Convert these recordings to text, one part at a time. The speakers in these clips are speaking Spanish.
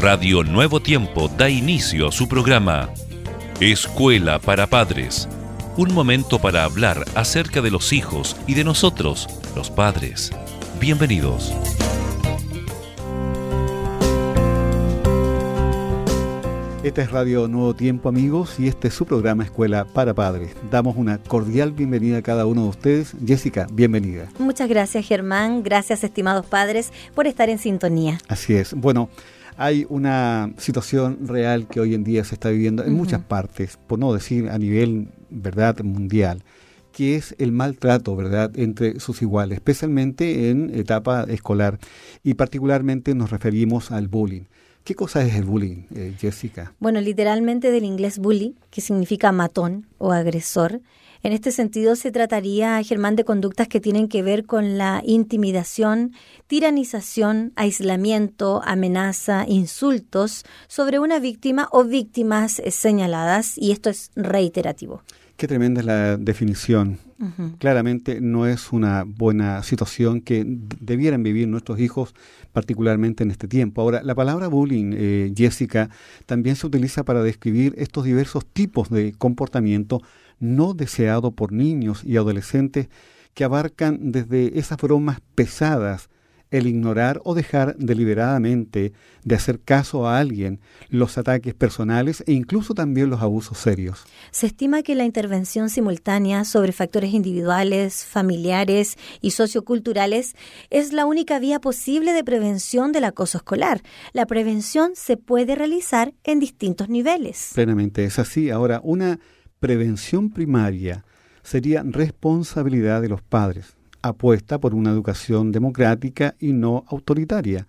Radio Nuevo Tiempo da inicio a su programa Escuela para Padres. Un momento para hablar acerca de los hijos y de nosotros, los padres. Bienvenidos. Esta es Radio Nuevo Tiempo amigos y este es su programa Escuela para Padres. Damos una cordial bienvenida a cada uno de ustedes. Jessica, bienvenida. Muchas gracias Germán, gracias estimados padres por estar en sintonía. Así es. Bueno, hay una situación real que hoy en día se está viviendo en muchas partes, por no decir a nivel, ¿verdad?, mundial que es el maltrato, ¿verdad?, entre sus iguales, especialmente en etapa escolar y particularmente nos referimos al bullying. ¿Qué cosa es el bullying, eh, Jessica? Bueno, literalmente del inglés bully, que significa matón o agresor. En este sentido, se trataría, Germán, de conductas que tienen que ver con la intimidación, tiranización, aislamiento, amenaza, insultos sobre una víctima o víctimas señaladas, y esto es reiterativo. Qué tremenda es la definición. Claramente no es una buena situación que debieran vivir nuestros hijos, particularmente en este tiempo. Ahora, la palabra bullying, eh, Jessica, también se utiliza para describir estos diversos tipos de comportamiento no deseado por niños y adolescentes que abarcan desde esas bromas pesadas el ignorar o dejar deliberadamente de hacer caso a alguien, los ataques personales e incluso también los abusos serios. Se estima que la intervención simultánea sobre factores individuales, familiares y socioculturales es la única vía posible de prevención del acoso escolar. La prevención se puede realizar en distintos niveles. Plenamente es así. Ahora, una prevención primaria sería responsabilidad de los padres apuesta por una educación democrática y no autoritaria,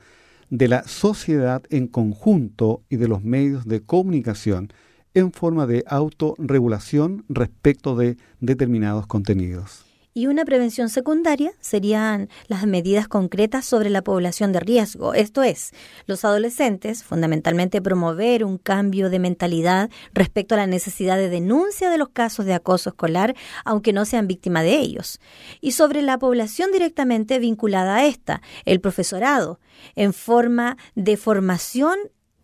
de la sociedad en conjunto y de los medios de comunicación en forma de autorregulación respecto de determinados contenidos. Y una prevención secundaria serían las medidas concretas sobre la población de riesgo, esto es, los adolescentes, fundamentalmente promover un cambio de mentalidad respecto a la necesidad de denuncia de los casos de acoso escolar, aunque no sean víctimas de ellos. Y sobre la población directamente vinculada a esta, el profesorado, en forma de formación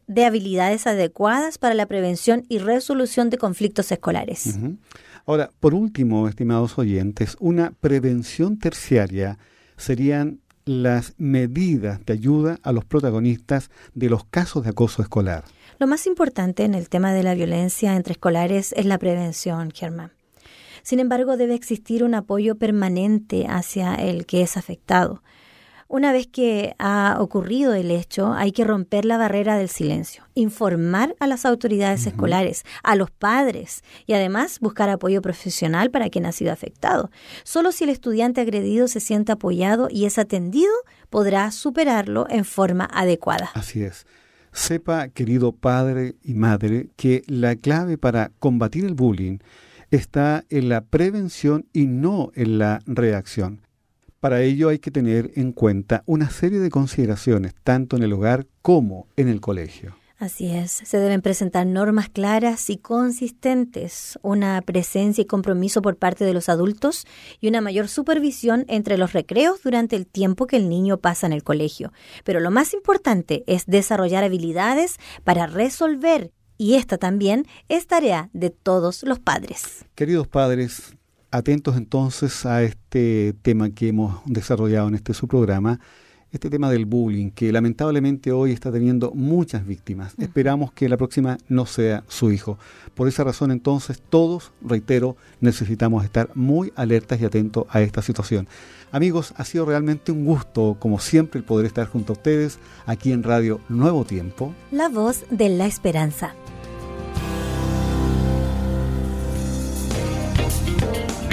de habilidades adecuadas para la prevención y resolución de conflictos escolares. Ahora, por último, estimados oyentes, una prevención terciaria serían las medidas de ayuda a los protagonistas de los casos de acoso escolar. Lo más importante en el tema de la violencia entre escolares es la prevención, Germán. Sin embargo, debe existir un apoyo permanente hacia el que es afectado. Una vez que ha ocurrido el hecho, hay que romper la barrera del silencio, informar a las autoridades escolares, a los padres y además buscar apoyo profesional para quien ha sido afectado. Solo si el estudiante agredido se siente apoyado y es atendido, podrá superarlo en forma adecuada. Así es. Sepa, querido padre y madre, que la clave para combatir el bullying está en la prevención y no en la reacción. Para ello hay que tener en cuenta una serie de consideraciones, tanto en el hogar como en el colegio. Así es, se deben presentar normas claras y consistentes, una presencia y compromiso por parte de los adultos y una mayor supervisión entre los recreos durante el tiempo que el niño pasa en el colegio. Pero lo más importante es desarrollar habilidades para resolver y esta también es tarea de todos los padres. Queridos padres, Atentos entonces a este tema que hemos desarrollado en este su programa, este tema del bullying, que lamentablemente hoy está teniendo muchas víctimas. Esperamos que la próxima no sea su hijo. Por esa razón entonces todos, reitero, necesitamos estar muy alertas y atentos a esta situación. Amigos, ha sido realmente un gusto, como siempre, el poder estar junto a ustedes aquí en Radio Nuevo Tiempo. La voz de la esperanza.